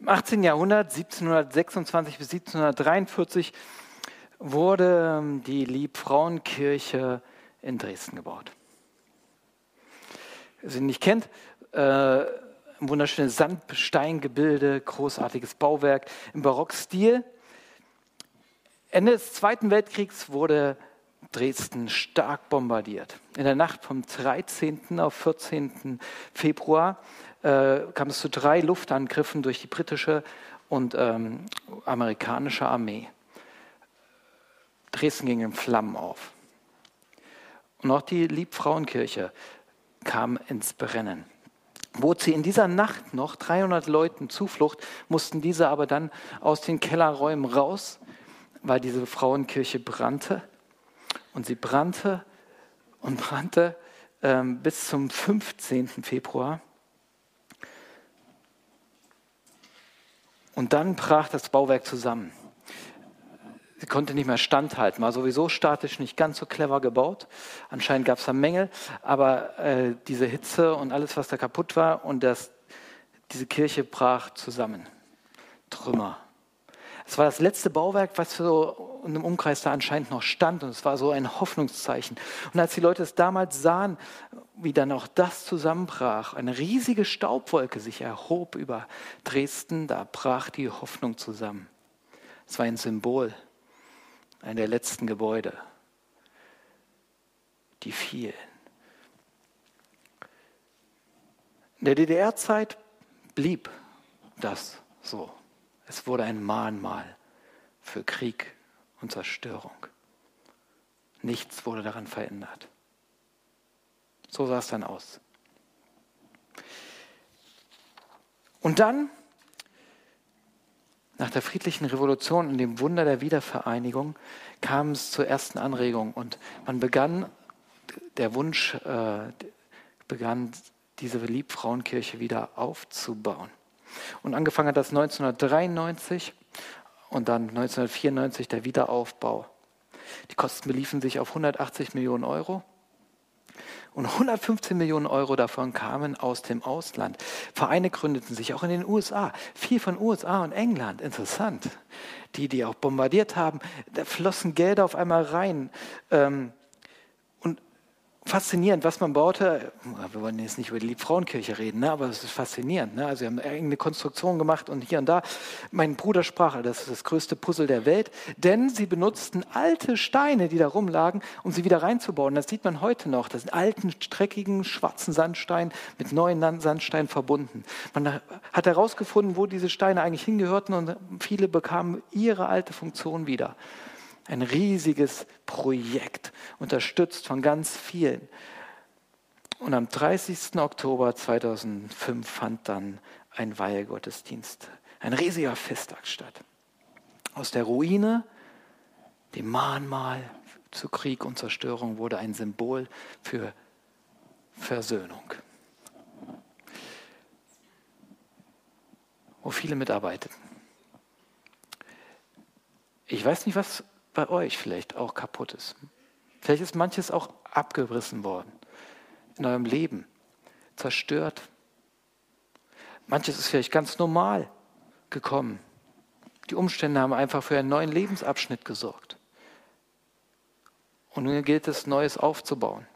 Im 18. Jahrhundert, 1726 bis 1743, wurde ähm, die Liebfrauenkirche in Dresden gebaut. Wer sie nicht kennt, äh, ein wunderschönes Sandsteingebilde, großartiges Bauwerk im Barockstil. Ende des Zweiten Weltkriegs wurde Dresden stark bombardiert. In der Nacht vom 13. auf 14. Februar äh, kam es zu drei Luftangriffen durch die britische und ähm, amerikanische Armee. Dresden ging in Flammen auf. Und auch die Liebfrauenkirche kam ins Brennen. Bot sie in dieser Nacht noch 300 Leuten Zuflucht, mussten diese aber dann aus den Kellerräumen raus, weil diese Frauenkirche brannte. Und sie brannte und brannte ähm, bis zum 15. Februar. Und dann brach das Bauwerk zusammen. Sie konnte nicht mehr standhalten, war sowieso statisch nicht ganz so clever gebaut. Anscheinend gab es da Mängel, aber äh, diese Hitze und alles, was da kaputt war, und das, diese Kirche brach zusammen. Trümmer. Es war das letzte Bauwerk, was so in einem Umkreis da anscheinend noch stand, und es war so ein Hoffnungszeichen. Und als die Leute es damals sahen, wie dann auch das zusammenbrach, eine riesige Staubwolke sich erhob über Dresden, da brach die Hoffnung zusammen. Es war ein Symbol ein der letzten Gebäude, die fielen. In der DDR-Zeit blieb das so. Es wurde ein Mahnmal für Krieg und Zerstörung. Nichts wurde daran verändert. So sah es dann aus. Und dann nach der friedlichen Revolution und dem Wunder der Wiedervereinigung kam es zur ersten Anregung und man begann, der Wunsch äh, begann, diese Liebfrauenkirche wieder aufzubauen. Und angefangen hat das 1993 und dann 1994 der Wiederaufbau. Die Kosten beliefen sich auf 180 Millionen Euro. Und 115 Millionen Euro davon kamen aus dem Ausland. Vereine gründeten sich auch in den USA. Viel von USA und England. Interessant. Die, die auch bombardiert haben, da flossen Gelder auf einmal rein. Ähm, faszinierend, was man baute. Wir wollen jetzt nicht über die Liebfrauenkirche reden, ne? aber es ist faszinierend. Ne? Also, wir haben eine Konstruktion gemacht und hier und da. Mein Bruder sprach, das ist das größte Puzzle der Welt, denn sie benutzten alte Steine, die da rumlagen, um sie wieder reinzubauen. Das sieht man heute noch. Das sind alten, dreckigen, schwarzen Sandstein mit neuen Sandsteinen verbunden. Man hat herausgefunden, wo diese Steine eigentlich hingehörten und viele bekamen ihre alte Funktion wieder. Ein riesiges Projekt, unterstützt von ganz vielen. Und am 30. Oktober 2005 fand dann ein Weihgottesdienst, ein riesiger Festtag statt. Aus der Ruine, dem Mahnmal zu Krieg und Zerstörung, wurde ein Symbol für Versöhnung. Wo viele mitarbeiteten. Ich weiß nicht, was bei euch vielleicht auch kaputt ist. Vielleicht ist manches auch abgerissen worden in eurem Leben, zerstört. Manches ist vielleicht ganz normal gekommen. Die Umstände haben einfach für einen neuen Lebensabschnitt gesorgt. Und nun gilt es, Neues aufzubauen.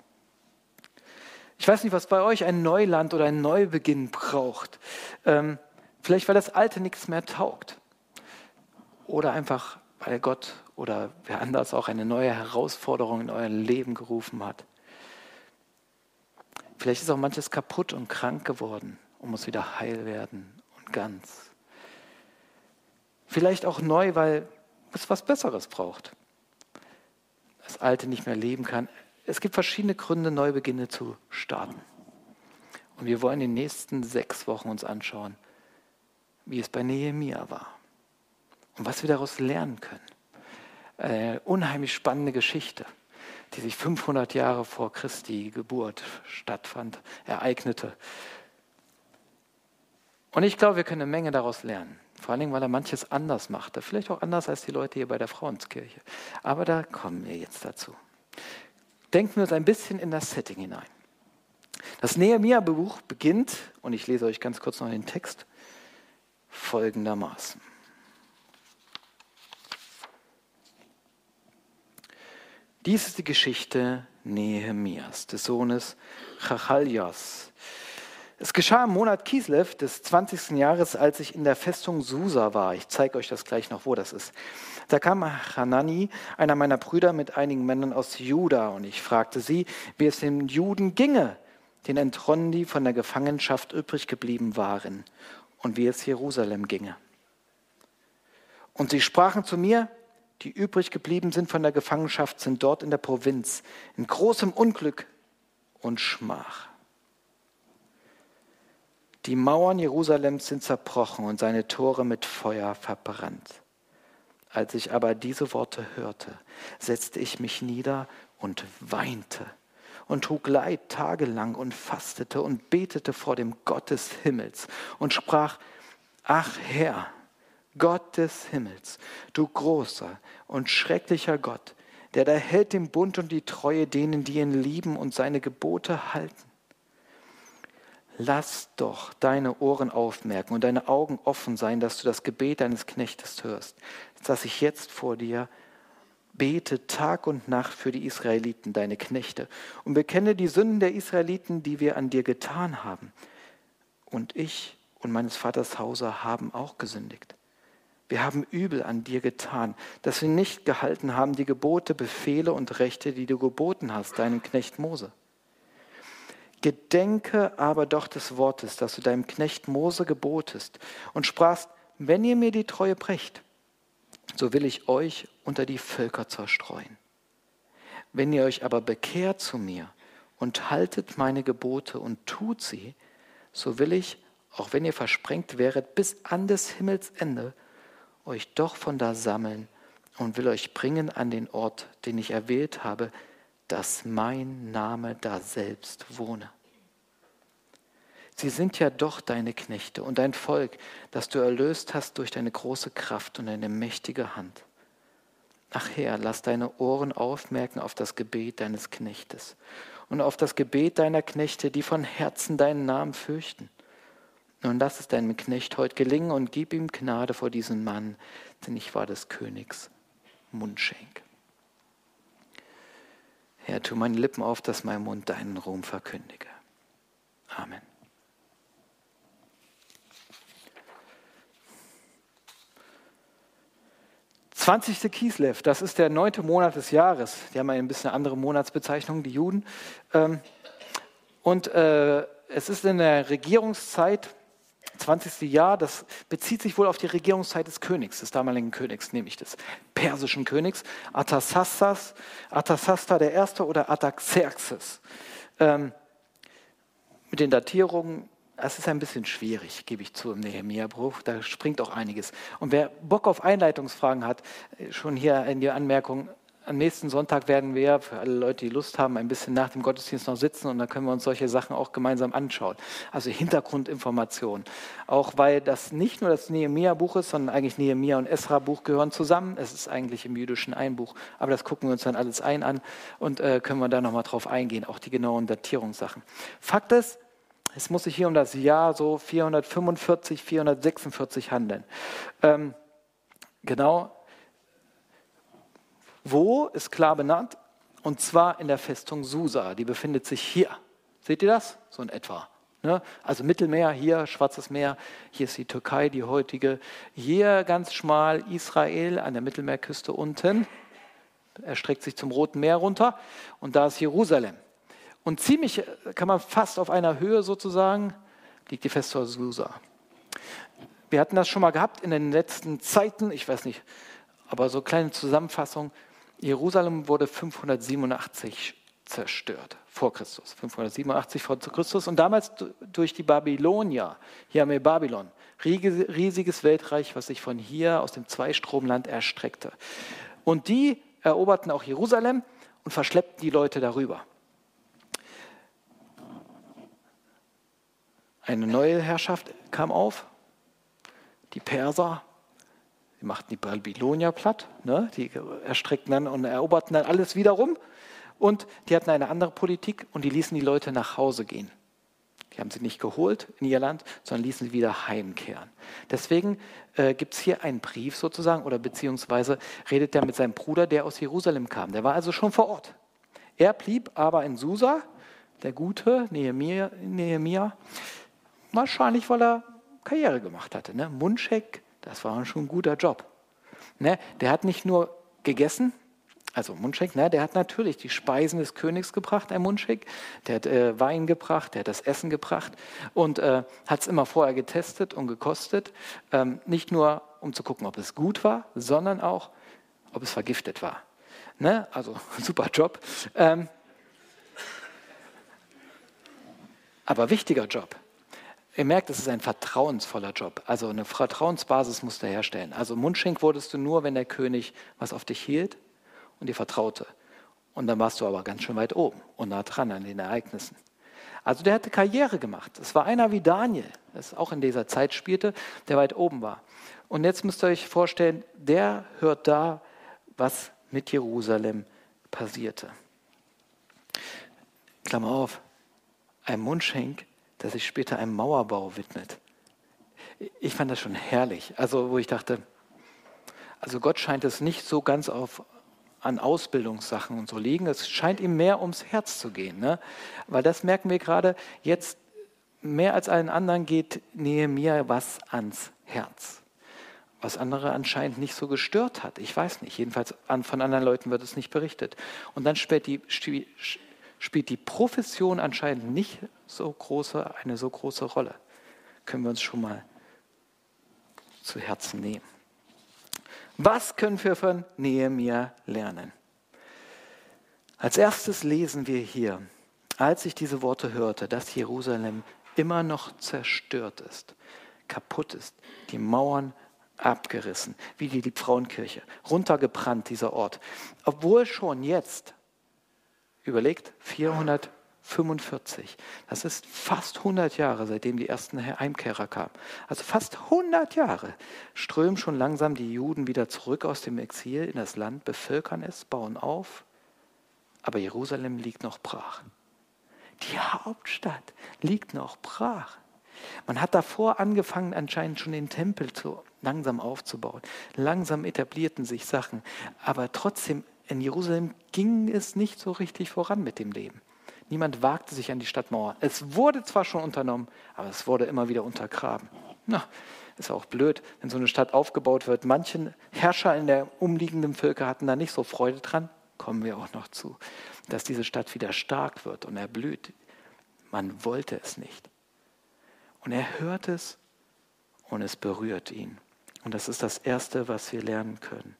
Ich weiß nicht, was bei euch ein Neuland oder ein Neubeginn braucht. Ähm, vielleicht, weil das Alte nichts mehr taugt. Oder einfach, weil Gott oder wer anders auch eine neue Herausforderung in euer Leben gerufen hat. Vielleicht ist auch manches kaputt und krank geworden und muss wieder heil werden und ganz. Vielleicht auch neu, weil es was Besseres braucht. Das Alte nicht mehr leben kann. Es gibt verschiedene Gründe, Neubeginne zu starten. Und wir wollen in den nächsten sechs Wochen uns anschauen, wie es bei Nehemia war und was wir daraus lernen können eine unheimlich spannende Geschichte, die sich 500 Jahre vor Christi Geburt stattfand, ereignete. Und ich glaube, wir können eine Menge daraus lernen. Vor allen Dingen, weil er manches anders machte. Vielleicht auch anders als die Leute hier bei der Frauenskirche. Aber da kommen wir jetzt dazu. Denken wir uns ein bisschen in das Setting hinein. Das Nehemiah-Buch beginnt, und ich lese euch ganz kurz noch den Text folgendermaßen. Dies ist die Geschichte Nehemias, des Sohnes Chachaljas. Es geschah im Monat Kislev des 20. Jahres, als ich in der Festung Susa war. Ich zeige euch das gleich noch, wo das ist. Da kam Hanani, einer meiner Brüder, mit einigen Männern aus Juda und ich fragte sie, wie es den Juden ginge, den Entronnen, die von der Gefangenschaft übrig geblieben waren, und wie es Jerusalem ginge. Und sie sprachen zu mir, die übrig geblieben sind von der Gefangenschaft, sind dort in der Provinz, in großem Unglück und Schmach. Die Mauern Jerusalems sind zerbrochen und seine Tore mit Feuer verbrannt. Als ich aber diese Worte hörte, setzte ich mich nieder und weinte und trug Leid tagelang und fastete und betete vor dem Gott des Himmels und sprach, ach Herr, Gott des Himmels, du großer und schrecklicher Gott, der da hält den Bund und die Treue denen, die ihn lieben und seine Gebote halten. Lass doch deine Ohren aufmerken und deine Augen offen sein, dass du das Gebet deines Knechtes hörst, dass ich jetzt vor dir bete Tag und Nacht für die Israeliten, deine Knechte, und bekenne die Sünden der Israeliten, die wir an dir getan haben. Und ich und meines Vaters Hause haben auch gesündigt. Wir haben übel an dir getan, dass wir nicht gehalten haben die Gebote, Befehle und Rechte, die du geboten hast, deinem Knecht Mose. Gedenke aber doch des Wortes, das du deinem Knecht Mose gebotest und sprachst, wenn ihr mir die Treue brecht, so will ich euch unter die Völker zerstreuen. Wenn ihr euch aber bekehrt zu mir und haltet meine Gebote und tut sie, so will ich, auch wenn ihr versprengt wäret, bis an des Himmels Ende, euch doch von da sammeln und will euch bringen an den Ort, den ich erwählt habe, dass mein Name da selbst wohne. Sie sind ja doch deine Knechte und dein Volk, das du erlöst hast durch deine große Kraft und deine mächtige Hand. Ach Herr, lass deine Ohren aufmerken auf das Gebet deines Knechtes und auf das Gebet deiner Knechte, die von Herzen deinen Namen fürchten. Nun lass es deinem Knecht heute gelingen und gib ihm Gnade vor diesem Mann, denn ich war des Königs Mundschenk. Herr, tu meine Lippen auf, dass mein Mund deinen Ruhm verkündige. Amen. Zwanzigste Kislev, das ist der neunte Monat des Jahres. Die haben ein bisschen andere Monatsbezeichnung, die Juden. Ähm, und äh, es ist in der Regierungszeit 20. Jahr, das bezieht sich wohl auf die Regierungszeit des Königs, des damaligen Königs, nämlich des persischen Königs, Artasastas, Artasasta Erste oder Artaxerxes. Ähm, mit den Datierungen, es ist ein bisschen schwierig, gebe ich zu im Nehemiah-Bruch, da springt auch einiges. Und wer Bock auf Einleitungsfragen hat, schon hier in die Anmerkung, am nächsten Sonntag werden wir, für alle Leute, die Lust haben, ein bisschen nach dem Gottesdienst noch sitzen und dann können wir uns solche Sachen auch gemeinsam anschauen. Also Hintergrundinformationen. Auch weil das nicht nur das Nehemia-Buch ist, sondern eigentlich Nehemia und Esra-Buch gehören zusammen. Es ist eigentlich im jüdischen ein Buch, aber das gucken wir uns dann alles ein an und äh, können wir da nochmal drauf eingehen, auch die genauen Datierungssachen. Fakt ist, es muss sich hier um das Jahr so 445, 446 handeln. Ähm, genau wo ist klar benannt? Und zwar in der Festung Susa. Die befindet sich hier. Seht ihr das? So in etwa. Ne? Also Mittelmeer, hier Schwarzes Meer, hier ist die Türkei, die heutige. Hier ganz schmal Israel an der Mittelmeerküste unten. erstreckt sich zum Roten Meer runter. Und da ist Jerusalem. Und ziemlich, kann man fast auf einer Höhe sozusagen, liegt die Festung Susa. Wir hatten das schon mal gehabt in den letzten Zeiten, ich weiß nicht, aber so eine kleine Zusammenfassung. Jerusalem wurde 587 zerstört, vor Christus, 587 vor Christus und damals durch die Babylonier. Hier haben wir Babylon, riesiges Weltreich, was sich von hier aus dem Zweistromland erstreckte. Und die eroberten auch Jerusalem und verschleppten die Leute darüber. Eine neue Herrschaft kam auf, die Perser, die machten die Babylonier platt, ne? die erstreckten dann und eroberten dann alles wiederum. Und die hatten eine andere Politik und die ließen die Leute nach Hause gehen. Die haben sie nicht geholt in ihr Land, sondern ließen sie wieder heimkehren. Deswegen äh, gibt es hier einen Brief sozusagen oder beziehungsweise redet er mit seinem Bruder, der aus Jerusalem kam. Der war also schon vor Ort. Er blieb aber in Susa, der gute Nehemia, Nehemia wahrscheinlich weil er Karriere gemacht hatte. Ne? Mundscheck, das war schon ein guter Job. Ne? Der hat nicht nur gegessen, also Mundschenk, ne, der hat natürlich die Speisen des Königs gebracht, ein Mundschenk. Der hat äh, Wein gebracht, der hat das Essen gebracht und äh, hat es immer vorher getestet und gekostet. Ähm, nicht nur, um zu gucken, ob es gut war, sondern auch, ob es vergiftet war. Ne? Also super Job. Ähm, aber wichtiger Job. Ihr merkt, es ist ein vertrauensvoller Job. Also eine Vertrauensbasis musst du herstellen. Also Mundschenk wurdest du nur, wenn der König was auf dich hielt und dir vertraute. Und dann warst du aber ganz schön weit oben und nah dran an den Ereignissen. Also der hatte Karriere gemacht. Es war einer wie Daniel, das auch in dieser Zeit spielte, der weit oben war. Und jetzt müsst ihr euch vorstellen, der hört da, was mit Jerusalem passierte. Klammer auf, ein Mundschenk, der sich später einem Mauerbau widmet. Ich fand das schon herrlich. Also, wo ich dachte, also Gott scheint es nicht so ganz auf, an Ausbildungssachen und so liegen. Es scheint ihm mehr ums Herz zu gehen. Ne? Weil das merken wir gerade, jetzt mehr als allen anderen geht mir was ans Herz. Was andere anscheinend nicht so gestört hat. Ich weiß nicht. Jedenfalls von anderen Leuten wird es nicht berichtet. Und dann spielt die, spielt die Profession anscheinend nicht so große, eine so große Rolle. Können wir uns schon mal zu Herzen nehmen. Was können wir von Nehemiah lernen? Als erstes lesen wir hier, als ich diese Worte hörte, dass Jerusalem immer noch zerstört ist, kaputt ist, die Mauern abgerissen, wie die Liebfrauenkirche, runtergebrannt dieser Ort. Obwohl schon jetzt, überlegt, 400 45. Das ist fast 100 Jahre, seitdem die ersten Heimkehrer kamen. Also fast 100 Jahre strömen schon langsam die Juden wieder zurück aus dem Exil in das Land, bevölkern es, bauen auf. Aber Jerusalem liegt noch brach. Die Hauptstadt liegt noch brach. Man hat davor angefangen, anscheinend schon den Tempel zu, langsam aufzubauen. Langsam etablierten sich Sachen. Aber trotzdem, in Jerusalem ging es nicht so richtig voran mit dem Leben. Niemand wagte sich an die Stadtmauer. Es wurde zwar schon unternommen, aber es wurde immer wieder untergraben. Na, ist auch blöd, wenn so eine Stadt aufgebaut wird. Manche Herrscher in der umliegenden Völker hatten da nicht so Freude dran. Kommen wir auch noch zu, dass diese Stadt wieder stark wird und erblüht. Man wollte es nicht. Und er hört es und es berührt ihn. Und das ist das Erste, was wir lernen können.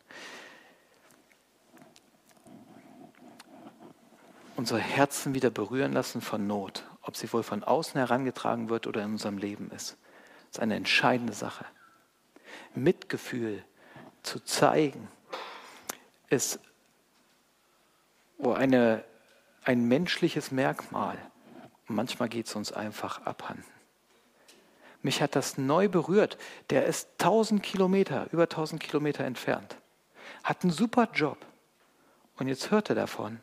Unsere Herzen wieder berühren lassen von Not, ob sie wohl von außen herangetragen wird oder in unserem Leben ist. Das ist eine entscheidende Sache. Mitgefühl zu zeigen ist eine, ein menschliches Merkmal. manchmal geht es uns einfach abhanden. Mich hat das neu berührt. Der ist 1000 Kilometer, über 1000 Kilometer entfernt. Hat einen super Job. Und jetzt hört er davon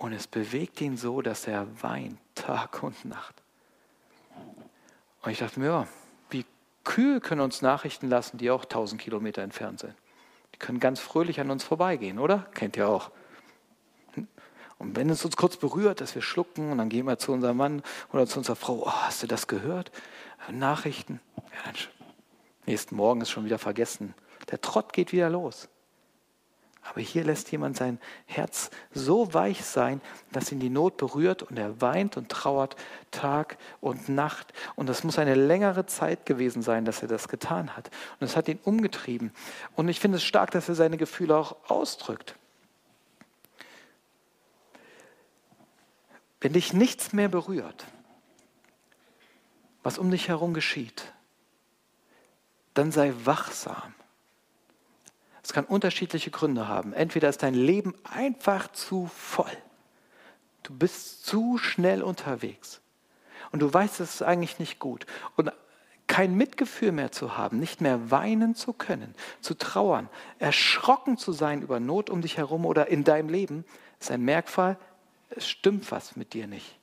und es bewegt ihn so, dass er weint, Tag und Nacht. Und ich dachte mir, ja, wie Kühe können uns Nachrichten lassen, die auch 1000 Kilometer entfernt sind. Die können ganz fröhlich an uns vorbeigehen, oder? Kennt ihr auch. Und wenn es uns kurz berührt, dass wir schlucken und dann gehen wir zu unserem Mann oder zu unserer Frau, oh, hast du das gehört? Nachrichten. Ja, dann nächsten Morgen ist schon wieder vergessen. Der Trott geht wieder los. Aber hier lässt jemand sein Herz so weich sein, dass ihn die Not berührt und er weint und trauert Tag und Nacht. Und das muss eine längere Zeit gewesen sein, dass er das getan hat. Und es hat ihn umgetrieben. Und ich finde es stark, dass er seine Gefühle auch ausdrückt. Wenn dich nichts mehr berührt, was um dich herum geschieht, dann sei wachsam es kann unterschiedliche Gründe haben. Entweder ist dein Leben einfach zu voll. Du bist zu schnell unterwegs. Und du weißt, es ist eigentlich nicht gut. Und kein Mitgefühl mehr zu haben, nicht mehr weinen zu können, zu trauern, erschrocken zu sein über Not um dich herum oder in deinem Leben, ist ein Merkmal, es stimmt was mit dir nicht.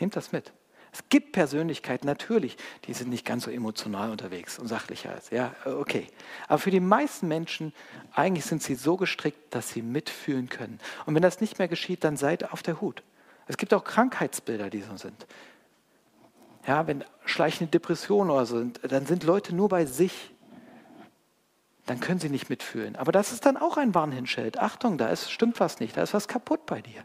Nehmt das mit. Es gibt Persönlichkeiten, natürlich, die sind nicht ganz so emotional unterwegs und sachlicher als, ja, okay. Aber für die meisten Menschen, eigentlich sind sie so gestrickt, dass sie mitfühlen können. Und wenn das nicht mehr geschieht, dann seid auf der Hut. Es gibt auch Krankheitsbilder, die so sind. Ja, wenn schleichende Depressionen oder so sind, dann sind Leute nur bei sich. Dann können sie nicht mitfühlen. Aber das ist dann auch ein Warnhinschild. Achtung, da ist, stimmt was nicht, da ist was kaputt bei dir.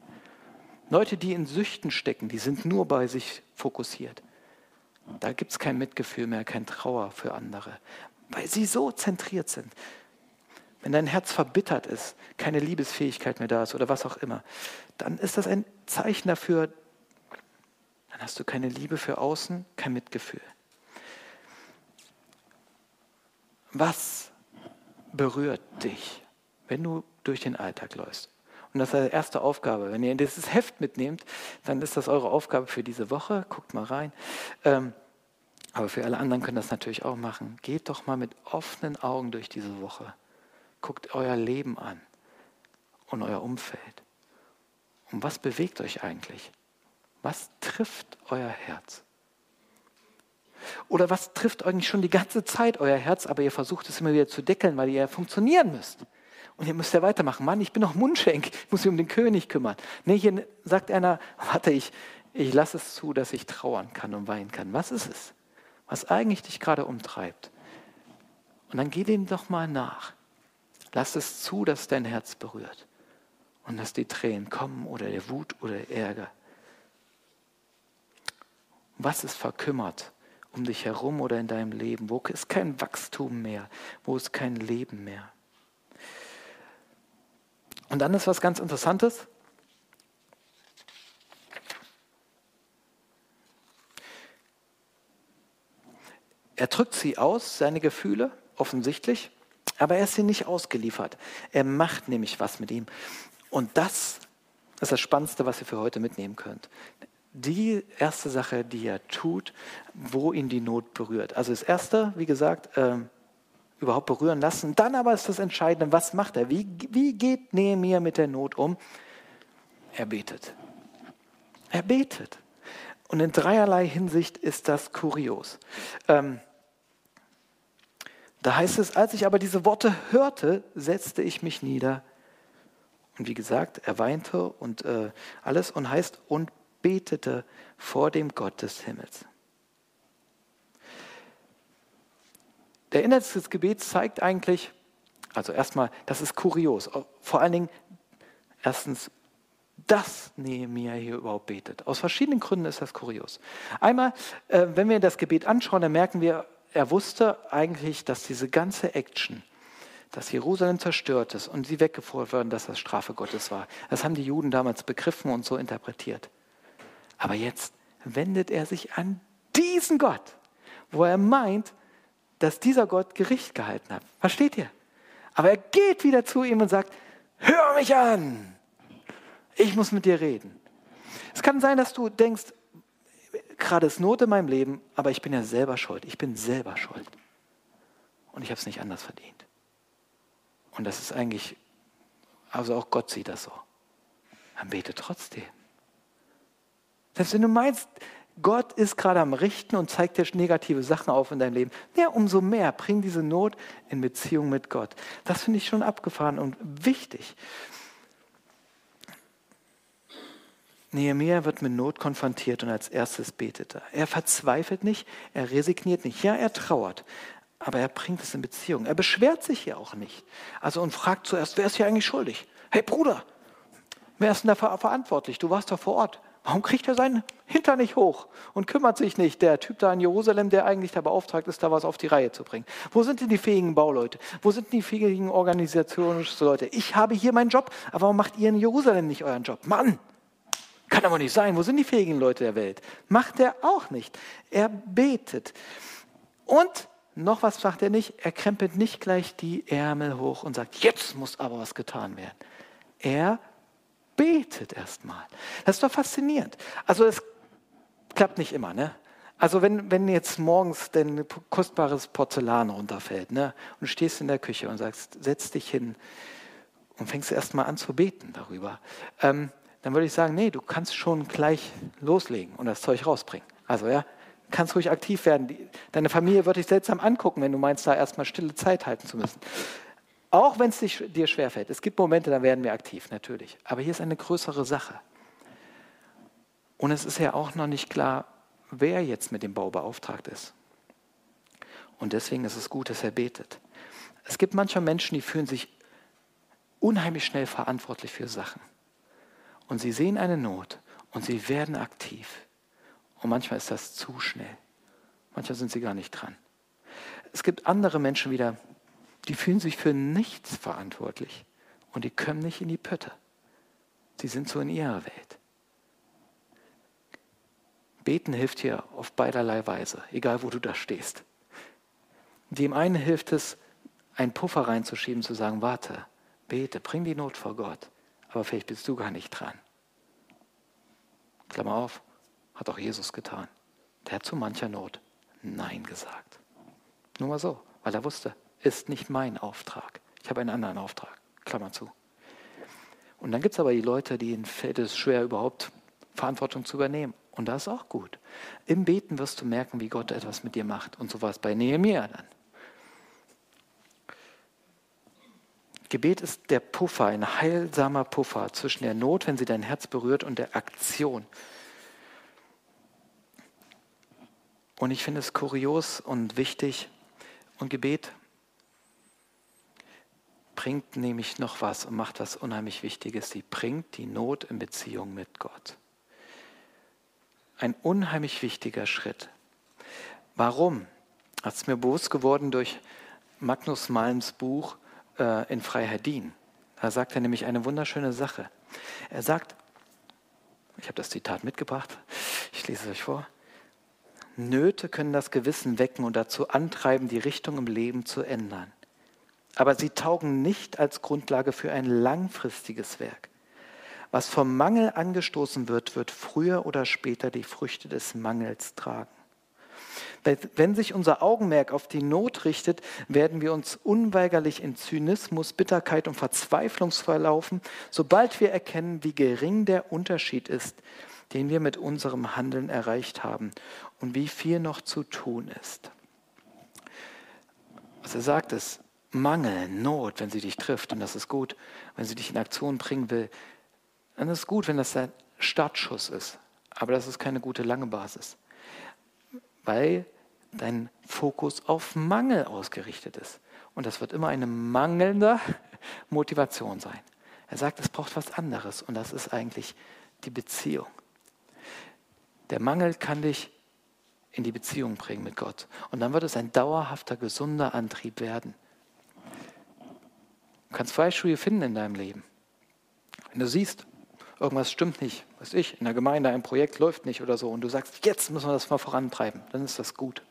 Leute, die in Süchten stecken, die sind nur bei sich fokussiert. Da gibt es kein Mitgefühl mehr, kein Trauer für andere, weil sie so zentriert sind. Wenn dein Herz verbittert ist, keine Liebesfähigkeit mehr da ist oder was auch immer, dann ist das ein Zeichen dafür, dann hast du keine Liebe für außen, kein Mitgefühl. Was berührt dich, wenn du durch den Alltag läufst? Und das ist die erste Aufgabe. Wenn ihr dieses Heft mitnehmt, dann ist das eure Aufgabe für diese Woche. Guckt mal rein. Ähm, aber für alle anderen können das natürlich auch machen. Geht doch mal mit offenen Augen durch diese Woche. Guckt euer Leben an und euer Umfeld. Und was bewegt euch eigentlich? Was trifft euer Herz? Oder was trifft eigentlich schon die ganze Zeit euer Herz, aber ihr versucht es immer wieder zu deckeln, weil ihr funktionieren müsst? Und ihr müsst ja weitermachen. Mann, ich bin doch Mundschenk, ich muss mich um den König kümmern. Nee, hier sagt einer, warte, ich, ich lasse es zu, dass ich trauern kann und weinen kann. Was ist es? Was eigentlich dich gerade umtreibt? Und dann geh dem doch mal nach. Lass es zu, dass dein Herz berührt. Und dass die Tränen kommen oder der Wut oder der Ärger. Was ist verkümmert um dich herum oder in deinem Leben? Wo ist kein Wachstum mehr? Wo ist kein Leben mehr? Und dann ist was ganz Interessantes. Er drückt sie aus, seine Gefühle, offensichtlich, aber er ist sie nicht ausgeliefert. Er macht nämlich was mit ihm. Und das ist das Spannendste, was ihr für heute mitnehmen könnt. Die erste Sache, die er tut, wo ihn die Not berührt. Also das Erste, wie gesagt, äh, überhaupt berühren lassen. Dann aber ist das Entscheidende, was macht er? Wie, wie geht Nehemiah mit der Not um? Er betet. Er betet. Und in dreierlei Hinsicht ist das kurios. Ähm, da heißt es, als ich aber diese Worte hörte, setzte ich mich nieder. Und wie gesagt, er weinte und äh, alles und heißt und betete vor dem Gott des Himmels. Der Inhalt des Gebets zeigt eigentlich, also erstmal, das ist kurios. Vor allen Dingen, erstens, dass Nehemiah hier überhaupt betet. Aus verschiedenen Gründen ist das kurios. Einmal, äh, wenn wir das Gebet anschauen, dann merken wir, er wusste eigentlich, dass diese ganze Action, dass Jerusalem zerstört ist und sie weggefordert werden, dass das Strafe Gottes war. Das haben die Juden damals begriffen und so interpretiert. Aber jetzt wendet er sich an diesen Gott, wo er meint, dass dieser Gott Gericht gehalten hat. Versteht ihr? Aber er geht wieder zu ihm und sagt, hör mich an, ich muss mit dir reden. Es kann sein, dass du denkst, gerade ist Not in meinem Leben, aber ich bin ja selber schuld. Ich bin selber schuld. Und ich habe es nicht anders verdient. Und das ist eigentlich, also auch Gott sieht das so. Dann bete trotzdem. Selbst wenn du meinst, Gott ist gerade am Richten und zeigt dir negative Sachen auf in deinem Leben. Ja, umso mehr bring diese Not in Beziehung mit Gott. Das finde ich schon abgefahren und wichtig. Nehemiah wird mit Not konfrontiert und als erstes betet er. Er verzweifelt nicht, er resigniert nicht. Ja, er trauert, aber er bringt es in Beziehung. Er beschwert sich ja auch nicht. Also und fragt zuerst, wer ist hier eigentlich schuldig? Hey Bruder, wer ist denn da verantwortlich? Du warst doch vor Ort. Warum kriegt er seinen Hintern nicht hoch und kümmert sich nicht, der Typ da in Jerusalem, der eigentlich da beauftragt ist, da was auf die Reihe zu bringen? Wo sind denn die fähigen Bauleute? Wo sind die fähigen Organisationsleute? Ich habe hier meinen Job, aber warum macht ihr in Jerusalem nicht euren Job? Mann! Kann aber nicht sein. Wo sind die fähigen Leute der Welt? Macht er auch nicht. Er betet. Und noch was macht er nicht. Er krempelt nicht gleich die Ärmel hoch und sagt, jetzt muss aber was getan werden. Er betet erstmal. Das ist doch faszinierend. Also es klappt nicht immer, ne? Also wenn, wenn jetzt morgens dein kostbares Porzellan runterfällt ne, und du stehst in der Küche und sagst, setz dich hin und fängst erstmal an zu beten darüber, ähm, dann würde ich sagen, nee, du kannst schon gleich loslegen und das Zeug rausbringen. Also ja, kannst ruhig aktiv werden. Deine Familie wird dich seltsam angucken, wenn du meinst, da erstmal stille Zeit halten zu müssen. Auch wenn es dir schwerfällt. Es gibt Momente, da werden wir aktiv, natürlich. Aber hier ist eine größere Sache. Und es ist ja auch noch nicht klar, wer jetzt mit dem Bau beauftragt ist. Und deswegen ist es gut, dass er betet. Es gibt manche Menschen, die fühlen sich unheimlich schnell verantwortlich für Sachen. Und sie sehen eine Not und sie werden aktiv. Und manchmal ist das zu schnell. Manchmal sind sie gar nicht dran. Es gibt andere Menschen wieder, die fühlen sich für nichts verantwortlich und die kommen nicht in die Pötte. Sie sind so in ihrer Welt. Beten hilft hier auf beiderlei Weise, egal wo du da stehst. Dem einen hilft es, einen Puffer reinzuschieben, zu sagen, warte, bete, bring die Not vor Gott, aber vielleicht bist du gar nicht dran. Klammer auf, hat auch Jesus getan. Der hat zu mancher Not Nein gesagt. Nur mal so, weil er wusste, ist nicht mein Auftrag. Ich habe einen anderen Auftrag. Klammer zu. Und dann gibt es aber die Leute, denen fällt es schwer, überhaupt Verantwortung zu übernehmen. Und das ist auch gut. Im Beten wirst du merken, wie Gott etwas mit dir macht. Und so war es bei Nehemiah dann. Gebet ist der Puffer, ein heilsamer Puffer zwischen der Not, wenn sie dein Herz berührt, und der Aktion. Und ich finde es kurios und wichtig. Und Gebet bringt nämlich noch was und macht was unheimlich Wichtiges. Sie bringt die Not in Beziehung mit Gott. Ein unheimlich wichtiger Schritt. Warum? Das ist mir bewusst geworden durch Magnus Malms Buch äh, In Freiheit dienen. Da sagt er nämlich eine wunderschöne Sache. Er sagt, ich habe das Zitat mitgebracht, ich lese es euch vor. Nöte können das Gewissen wecken und dazu antreiben, die Richtung im Leben zu ändern. Aber sie taugen nicht als Grundlage für ein langfristiges Werk. Was vom Mangel angestoßen wird, wird früher oder später die Früchte des Mangels tragen. Wenn sich unser Augenmerk auf die Not richtet, werden wir uns unweigerlich in Zynismus, Bitterkeit und Verzweiflung verlaufen, sobald wir erkennen, wie gering der Unterschied ist, den wir mit unserem Handeln erreicht haben und wie viel noch zu tun ist. Was er sagt ist, Mangel, Not, wenn sie dich trifft, und das ist gut, wenn sie dich in Aktion bringen will, dann ist es gut, wenn das ein Startschuss ist. Aber das ist keine gute lange Basis, weil dein Fokus auf Mangel ausgerichtet ist. Und das wird immer eine mangelnde Motivation sein. Er sagt, es braucht was anderes und das ist eigentlich die Beziehung. Der Mangel kann dich in die Beziehung bringen mit Gott. Und dann wird es ein dauerhafter, gesunder Antrieb werden. Du kannst Beispiele finden in deinem Leben. Wenn du siehst, irgendwas stimmt nicht, weiß ich, in der Gemeinde ein Projekt läuft nicht oder so und du sagst, jetzt müssen wir das mal vorantreiben, dann ist das gut.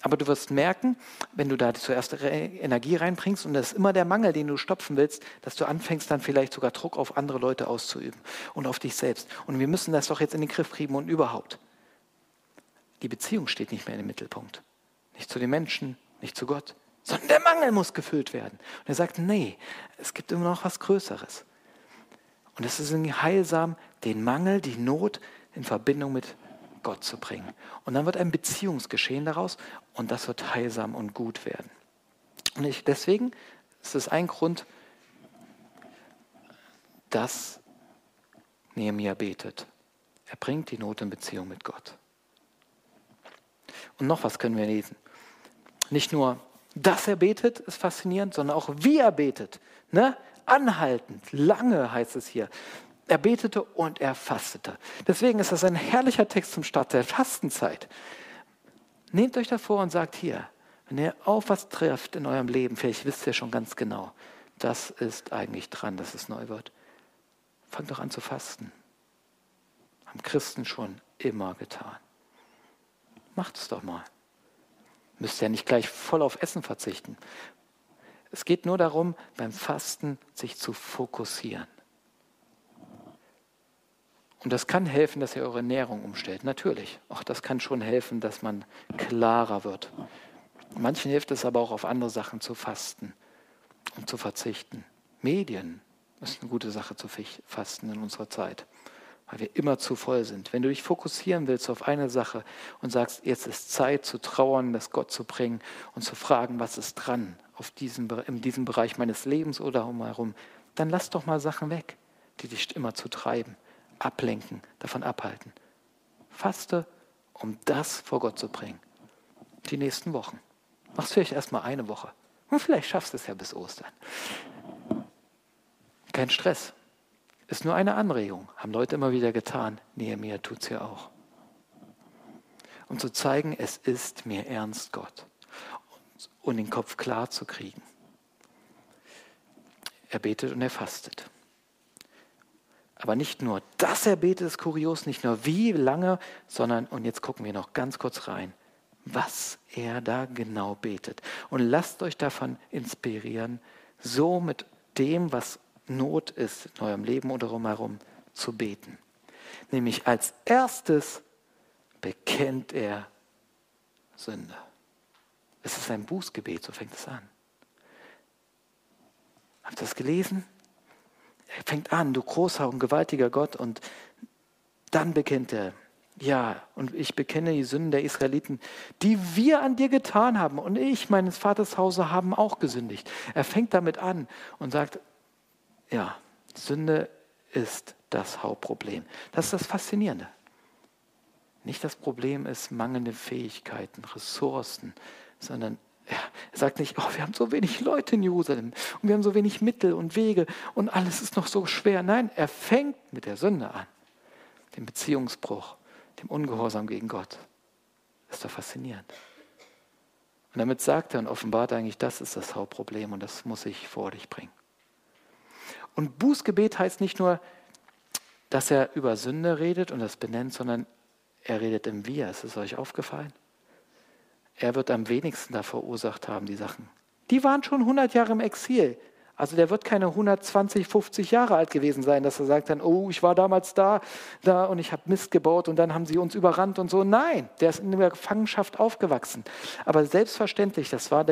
Aber du wirst merken, wenn du da zuerst Energie reinbringst und das ist immer der Mangel, den du stopfen willst, dass du anfängst dann vielleicht sogar Druck auf andere Leute auszuüben und auf dich selbst. Und wir müssen das doch jetzt in den Griff kriegen und überhaupt. Die Beziehung steht nicht mehr im Mittelpunkt. Nicht zu den Menschen, nicht zu Gott, sondern der Mangel muss gefüllt werden. Und er sagt, nee, es gibt immer noch was Größeres. Und es ist heilsam, den Mangel, die Not in Verbindung mit Gott zu bringen. Und dann wird ein Beziehungsgeschehen daraus und das wird heilsam und gut werden. Und ich, deswegen ist es ein Grund, dass Nehemiah betet. Er bringt die Not in Beziehung mit Gott. Und noch was können wir lesen. Nicht nur, dass er betet, ist faszinierend, sondern auch wie er betet. Ne? Anhaltend, lange heißt es hier. Er betete und er fastete. Deswegen ist das ein herrlicher Text zum Start der Fastenzeit. Nehmt euch davor und sagt hier, wenn ihr auf was trefft in eurem Leben, vielleicht wisst ihr schon ganz genau, das ist eigentlich dran, dass es neu wird. Fangt doch an zu fasten. Haben Christen schon immer getan. Macht es doch mal. Müsst ja nicht gleich voll auf Essen verzichten. Es geht nur darum, beim Fasten sich zu fokussieren. Und das kann helfen, dass ihr eure Ernährung umstellt. Natürlich. Auch das kann schon helfen, dass man klarer wird. Manchen hilft es aber auch, auf andere Sachen zu fasten und zu verzichten. Medien ist eine gute Sache zu fasten in unserer Zeit. Weil wir immer zu voll sind. Wenn du dich fokussieren willst auf eine Sache und sagst, jetzt ist Zeit zu trauern, das Gott zu bringen und zu fragen, was ist dran auf diesem, in diesem Bereich meines Lebens oder umherum, dann lass doch mal Sachen weg, die dich immer zu treiben, ablenken, davon abhalten. Faste, um das vor Gott zu bringen. Die nächsten Wochen. Mach's vielleicht erstmal eine Woche. Und vielleicht schaffst du es ja bis Ostern. Kein Stress. Ist nur eine Anregung. Haben Leute immer wieder getan. Nehemiah tut es ja auch. Um zu zeigen, es ist mir ernst, Gott. Und den Kopf klar zu kriegen. Er betet und er fastet. Aber nicht nur, dass er betet, ist kurios, nicht nur wie lange, sondern, und jetzt gucken wir noch ganz kurz rein, was er da genau betet. Und lasst euch davon inspirieren, so mit dem, was Not ist in eurem Leben oder drumherum, zu beten. Nämlich als erstes bekennt er Sünde. Es ist ein Bußgebet, so fängt es an. Habt ihr das gelesen? Er fängt an, du großer und gewaltiger Gott, und dann bekennt er, ja, und ich bekenne die Sünden der Israeliten, die wir an dir getan haben. Und ich, meines Vaters Hause, haben auch gesündigt. Er fängt damit an und sagt, ja, Sünde ist das Hauptproblem. Das ist das Faszinierende. Nicht das Problem ist mangelnde Fähigkeiten, Ressourcen, sondern ja, er sagt nicht, oh, wir haben so wenig Leute in Jerusalem und wir haben so wenig Mittel und Wege und alles ist noch so schwer. Nein, er fängt mit der Sünde an, dem Beziehungsbruch, dem Ungehorsam gegen Gott. Das ist doch faszinierend. Und damit sagt er und offenbart eigentlich, das ist das Hauptproblem und das muss ich vor dich bringen. Und Bußgebet heißt nicht nur, dass er über Sünde redet und das benennt, sondern er redet im Wir. Ist es euch aufgefallen? Er wird am wenigsten da verursacht haben, die Sachen. Die waren schon 100 Jahre im Exil. Also der wird keine 120, 50 Jahre alt gewesen sein, dass er sagt dann, oh, ich war damals da, da und ich habe Mist gebaut und dann haben sie uns überrannt und so. Nein, der ist in der Gefangenschaft aufgewachsen. Aber selbstverständlich, das war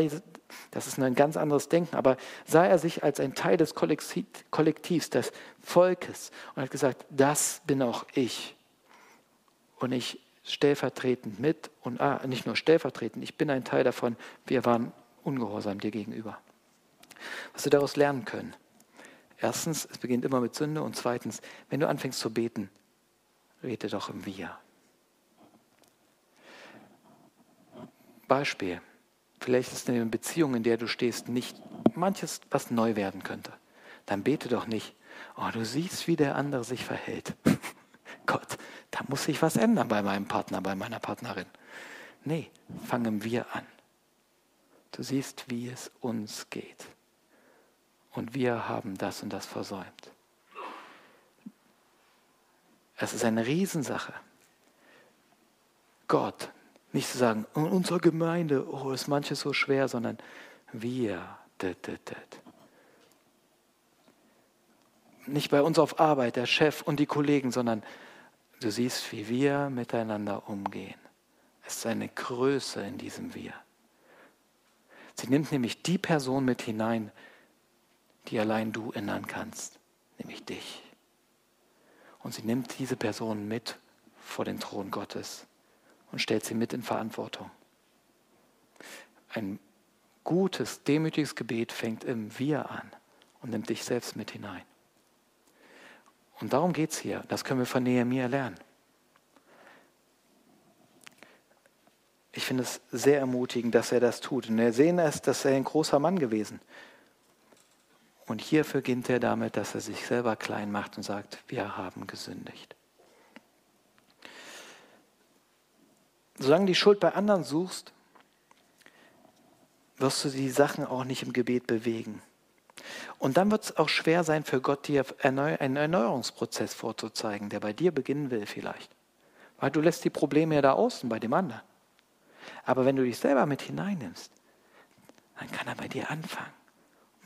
das ist ein ganz anderes Denken, aber sah er sich als ein Teil des Kollektivs, des Volkes und hat gesagt, das bin auch ich. Und ich stellvertretend mit und ah, nicht nur stellvertretend, ich bin ein Teil davon, wir waren ungehorsam dir gegenüber was wir daraus lernen können. Erstens, es beginnt immer mit Sünde und zweitens, wenn du anfängst zu beten, rede doch im Wir. Beispiel. Vielleicht ist eine Beziehung, in der du stehst, nicht manches, was neu werden könnte. Dann bete doch nicht, oh, du siehst, wie der andere sich verhält. Gott, da muss sich was ändern bei meinem Partner, bei meiner Partnerin. Nee, fangen wir an. Du siehst, wie es uns geht und wir haben das und das versäumt. Es ist eine Riesensache. Gott, nicht zu sagen, in unserer Gemeinde, oh, ist manches so schwer, sondern wir. Nicht bei uns auf Arbeit, der Chef und die Kollegen, sondern du siehst, wie wir miteinander umgehen. Es ist eine Größe in diesem Wir. Sie nimmt nämlich die Person mit hinein, die allein du ändern kannst, nämlich dich. Und sie nimmt diese Person mit vor den Thron Gottes und stellt sie mit in Verantwortung. Ein gutes, demütiges Gebet fängt im Wir an und nimmt dich selbst mit hinein. Und darum geht es hier. Das können wir von Nehemiah lernen. Ich finde es sehr ermutigend, dass er das tut. Und wir sehen es, dass er ein großer Mann gewesen. Und hier beginnt er damit, dass er sich selber klein macht und sagt, wir haben gesündigt. Solange die Schuld bei anderen suchst, wirst du die Sachen auch nicht im Gebet bewegen. Und dann wird es auch schwer sein für Gott, dir einen Erneuerungsprozess vorzuzeigen, der bei dir beginnen will vielleicht. Weil du lässt die Probleme ja da außen bei dem anderen. Aber wenn du dich selber mit hineinnimmst, dann kann er bei dir anfangen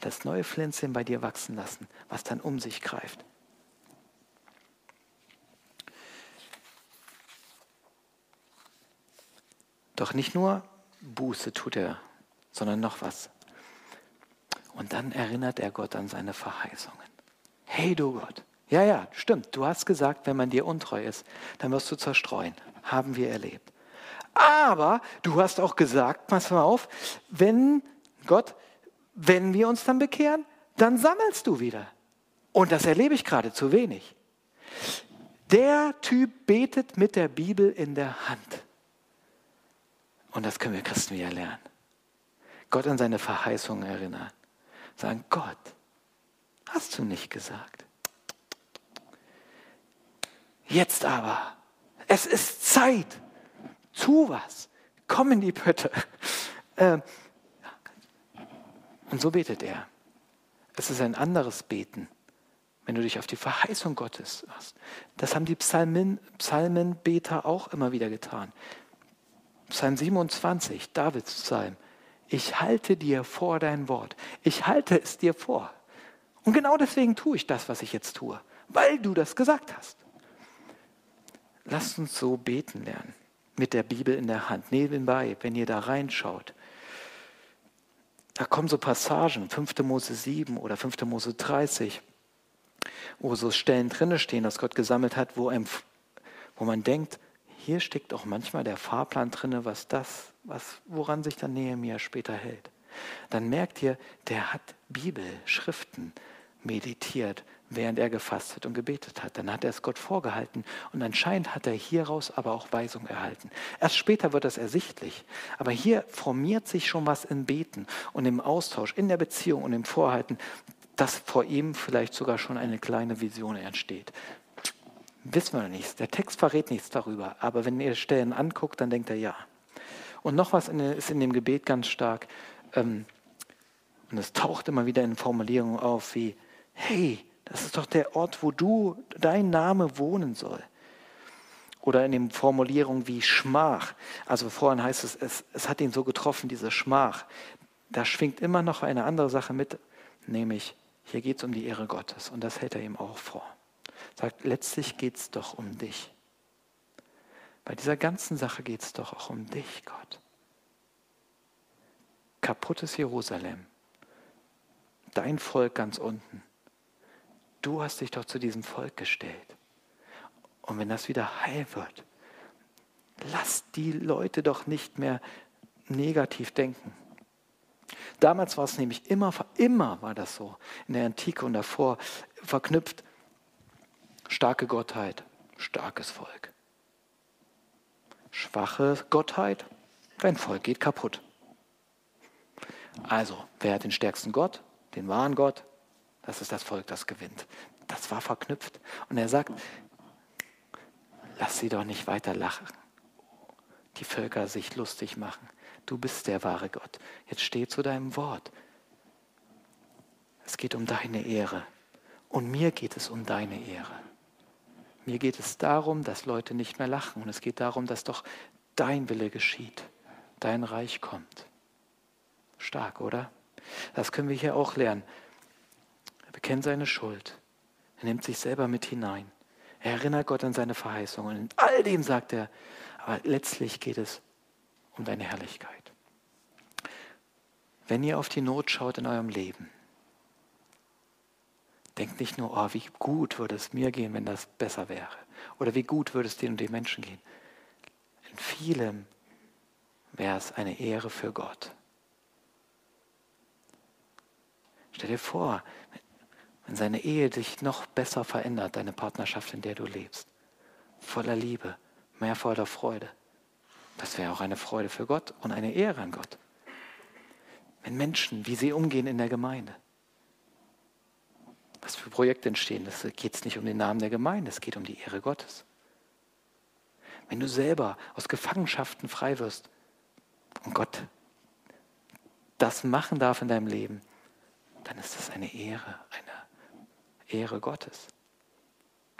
das neue Pflänzchen bei dir wachsen lassen, was dann um sich greift. Doch nicht nur Buße tut er, sondern noch was. Und dann erinnert er Gott an seine Verheißungen. Hey du Gott, Ja, ja, stimmt. Du hast gesagt, wenn man dir untreu ist, dann wirst du zerstreuen. Haben wir erlebt. Aber du hast auch gesagt, pass mal auf, wenn Gott, wenn wir uns dann bekehren, dann sammelst du wieder. Und das erlebe ich gerade zu wenig. Der Typ betet mit der Bibel in der Hand. Und das können wir Christen wieder lernen. Gott an seine Verheißungen erinnern. Sagen, Gott, hast du nicht gesagt. Jetzt aber, es ist Zeit. Tu was. Komm in die Pötte. Ähm, und so betet er. Es ist ein anderes Beten, wenn du dich auf die Verheißung Gottes machst. Das haben die Psalmen, Psalmenbeter auch immer wieder getan. Psalm 27, Davids Psalm. Ich halte dir vor dein Wort. Ich halte es dir vor. Und genau deswegen tue ich das, was ich jetzt tue, weil du das gesagt hast. Lasst uns so beten lernen, mit der Bibel in der Hand, nebenbei, wenn ihr da reinschaut. Da kommen so Passagen, 5. Mose 7 oder 5. Mose 30, wo so Stellen drinne stehen, dass Gott gesammelt hat, wo, einem, wo man denkt, hier steckt auch manchmal der Fahrplan drin, was das, was, woran sich dann Nehemiah später hält. Dann merkt ihr, der hat Bibel, Schriften meditiert, während er gefastet und gebetet hat. Dann hat er es Gott vorgehalten und anscheinend hat er hieraus aber auch Weisung erhalten. Erst später wird das ersichtlich. Aber hier formiert sich schon was im Beten und im Austausch, in der Beziehung und im Vorhalten, dass vor ihm vielleicht sogar schon eine kleine Vision entsteht. Wissen wir nichts. Der Text verrät nichts darüber. Aber wenn ihr Stellen anguckt, dann denkt er ja. Und noch was ist in dem Gebet ganz stark. Ähm, und es taucht immer wieder in Formulierungen auf wie, hey, das ist doch der Ort, wo du, dein Name wohnen soll. Oder in den Formulierungen wie Schmach. Also vorhin heißt es, es, es hat ihn so getroffen, diese Schmach. Da schwingt immer noch eine andere Sache mit, nämlich hier geht es um die Ehre Gottes. Und das hält er ihm auch vor sagt, letztlich geht es doch um dich. Bei dieser ganzen Sache geht es doch auch um dich, Gott. Kaputtes Jerusalem, dein Volk ganz unten. Du hast dich doch zu diesem Volk gestellt. Und wenn das wieder heil wird, lass die Leute doch nicht mehr negativ denken. Damals war es nämlich immer, immer war das so, in der Antike und davor verknüpft Starke Gottheit, starkes Volk. Schwache Gottheit, dein Volk geht kaputt. Also, wer hat den stärksten Gott? Den wahren Gott? Das ist das Volk, das gewinnt. Das war verknüpft. Und er sagt, lass sie doch nicht weiter lachen. Die Völker sich lustig machen. Du bist der wahre Gott. Jetzt steh zu deinem Wort. Es geht um deine Ehre. Und mir geht es um deine Ehre. Mir geht es darum, dass Leute nicht mehr lachen. Und es geht darum, dass doch dein Wille geschieht, dein Reich kommt. Stark, oder? Das können wir hier auch lernen. Er bekennt seine Schuld. Er nimmt sich selber mit hinein. Er erinnert Gott an seine Verheißungen. Und in all dem sagt er, aber letztlich geht es um deine Herrlichkeit. Wenn ihr auf die Not schaut in eurem Leben, Denkt nicht nur, oh, wie gut würde es mir gehen, wenn das besser wäre. Oder wie gut würde es den und den Menschen gehen. In vielem wäre es eine Ehre für Gott. Stell dir vor, wenn seine Ehe dich noch besser verändert, deine Partnerschaft, in der du lebst. Voller Liebe, mehr voller Freude. Das wäre auch eine Freude für Gott und eine Ehre an Gott. Wenn Menschen, wie sie umgehen in der Gemeinde, was für Projekte entstehen. Es geht nicht um den Namen der Gemeinde, es geht um die Ehre Gottes. Wenn du selber aus Gefangenschaften frei wirst und Gott das machen darf in deinem Leben, dann ist das eine Ehre, eine Ehre Gottes.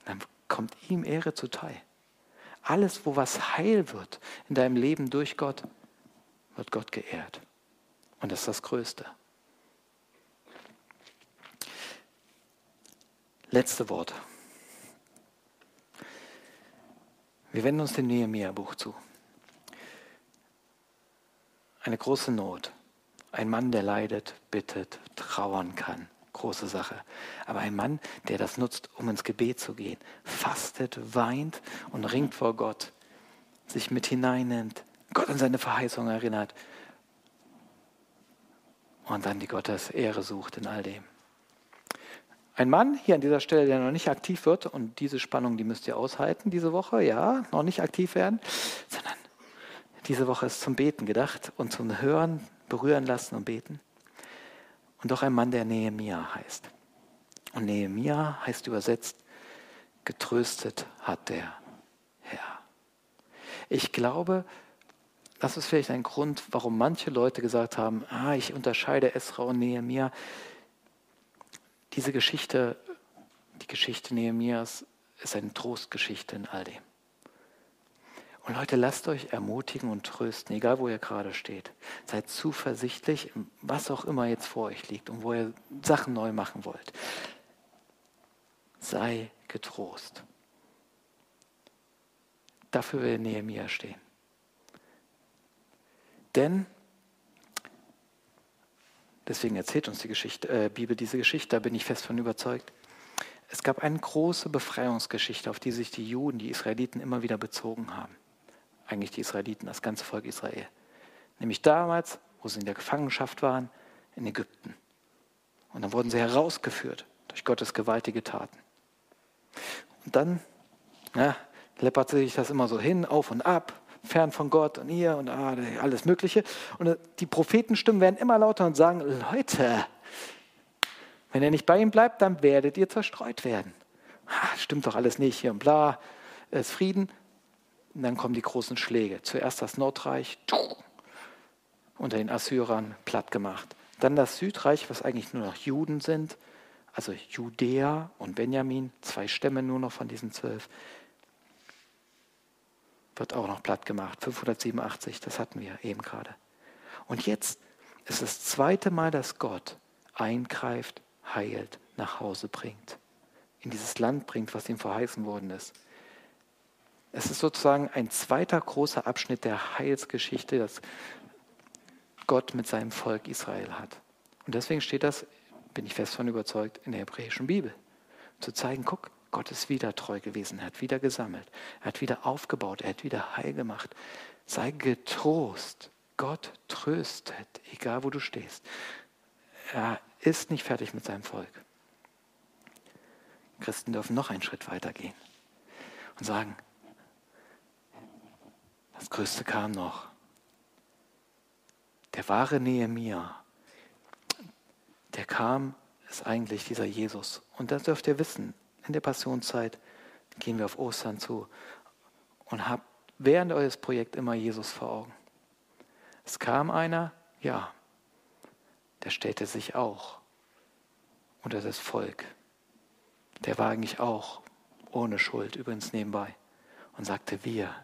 Dann kommt ihm Ehre zuteil. Alles, wo was heil wird in deinem Leben durch Gott, wird Gott geehrt. Und das ist das Größte. Letzte Worte. Wir wenden uns dem Nehemiah-Buch zu. Eine große Not. Ein Mann, der leidet, bittet, trauern kann. große Sache. Aber ein Mann, der das nutzt, um ins Gebet zu gehen, fastet, weint und ringt vor Gott, sich mit hineinnimmt, Gott an seine Verheißung erinnert und dann die Gottes Ehre sucht in all dem. Ein Mann hier an dieser Stelle, der noch nicht aktiv wird, und diese Spannung, die müsst ihr aushalten diese Woche, ja, noch nicht aktiv werden, sondern diese Woche ist zum Beten gedacht und zum Hören, berühren lassen und beten. Und doch ein Mann, der Nehemia heißt. Und Nehemia heißt übersetzt, getröstet hat der Herr. Ich glaube, das ist vielleicht ein Grund, warum manche Leute gesagt haben, ah, ich unterscheide Esra und Nehemia diese Geschichte, die Geschichte Nehemias, ist eine Trostgeschichte in all dem. Und Leute, lasst euch ermutigen und trösten, egal wo ihr gerade steht. Seid zuversichtlich, was auch immer jetzt vor euch liegt und wo ihr Sachen neu machen wollt. Sei getrost. Dafür will Nehemiah stehen. Denn Deswegen erzählt uns die Geschichte, äh, Bibel diese Geschichte, da bin ich fest von überzeugt. Es gab eine große Befreiungsgeschichte, auf die sich die Juden, die Israeliten immer wieder bezogen haben. Eigentlich die Israeliten, das ganze Volk Israel. Nämlich damals, wo sie in der Gefangenschaft waren, in Ägypten. Und dann wurden sie herausgeführt durch Gottes gewaltige Taten. Und dann ja, läpperte sich das immer so hin, auf und ab fern von Gott und ihr und ah, alles Mögliche. Und äh, die Prophetenstimmen werden immer lauter und sagen, Leute, wenn er nicht bei ihm bleibt, dann werdet ihr zerstreut werden. Ah, stimmt doch alles nicht hier und bla, es ist Frieden. Und dann kommen die großen Schläge. Zuerst das Nordreich unter den Assyrern platt gemacht. Dann das Südreich, was eigentlich nur noch Juden sind, also Judäa und Benjamin, zwei Stämme nur noch von diesen zwölf wird auch noch platt gemacht. 587, das hatten wir eben gerade. Und jetzt ist das zweite Mal, dass Gott eingreift, heilt, nach Hause bringt. In dieses Land bringt, was ihm verheißen worden ist. Es ist sozusagen ein zweiter großer Abschnitt der Heilsgeschichte, das Gott mit seinem Volk Israel hat. Und deswegen steht das, bin ich fest von überzeugt, in der hebräischen Bibel. Zu zeigen, guck, Gott ist wieder treu gewesen, er hat wieder gesammelt, er hat wieder aufgebaut, er hat wieder heil gemacht. Sei getrost. Gott tröstet, egal wo du stehst. Er ist nicht fertig mit seinem Volk. Christen dürfen noch einen Schritt weiter gehen und sagen, das Größte kam noch. Der wahre Nehemia, der kam, ist eigentlich dieser Jesus. Und das dürft ihr wissen in der Passionszeit gehen wir auf Ostern zu und habt während eures Projekts immer Jesus vor Augen. Es kam einer, ja, der stellte sich auch unter das Volk. Der war eigentlich auch ohne Schuld, übrigens nebenbei, und sagte, wir.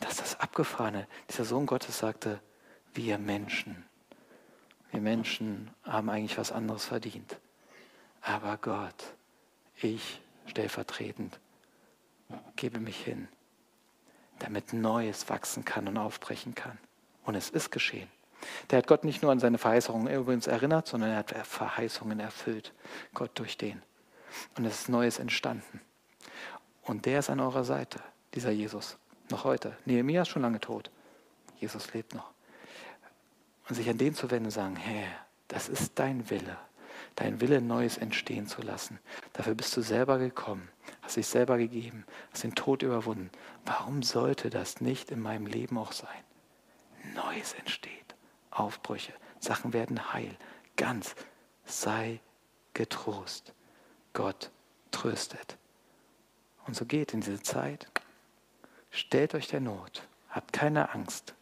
Das ist das Abgefahrene. Dieser Sohn Gottes sagte, wir Menschen. Wir Menschen haben eigentlich was anderes verdient. Aber Gott ich stellvertretend gebe mich hin, damit Neues wachsen kann und aufbrechen kann. Und es ist geschehen. Der hat Gott nicht nur an seine Verheißungen übrigens erinnert, sondern er hat Verheißungen erfüllt. Gott durch den. Und es ist Neues entstanden. Und der ist an eurer Seite, dieser Jesus. Noch heute. Nehemiah ist schon lange tot. Jesus lebt noch. Und sich an den zu wenden und sagen, Herr, das ist dein Wille dein Wille Neues entstehen zu lassen. Dafür bist du selber gekommen, hast dich selber gegeben, hast den Tod überwunden. Warum sollte das nicht in meinem Leben auch sein? Neues entsteht, Aufbrüche, Sachen werden heil, ganz. Sei getrost. Gott tröstet. Und so geht in diese Zeit. Stellt euch der Not. Habt keine Angst.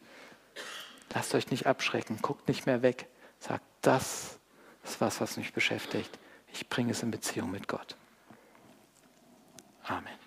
Lasst euch nicht abschrecken. Guckt nicht mehr weg. Sagt, das das ist was, was mich beschäftigt. Ich bringe es in Beziehung mit Gott. Amen.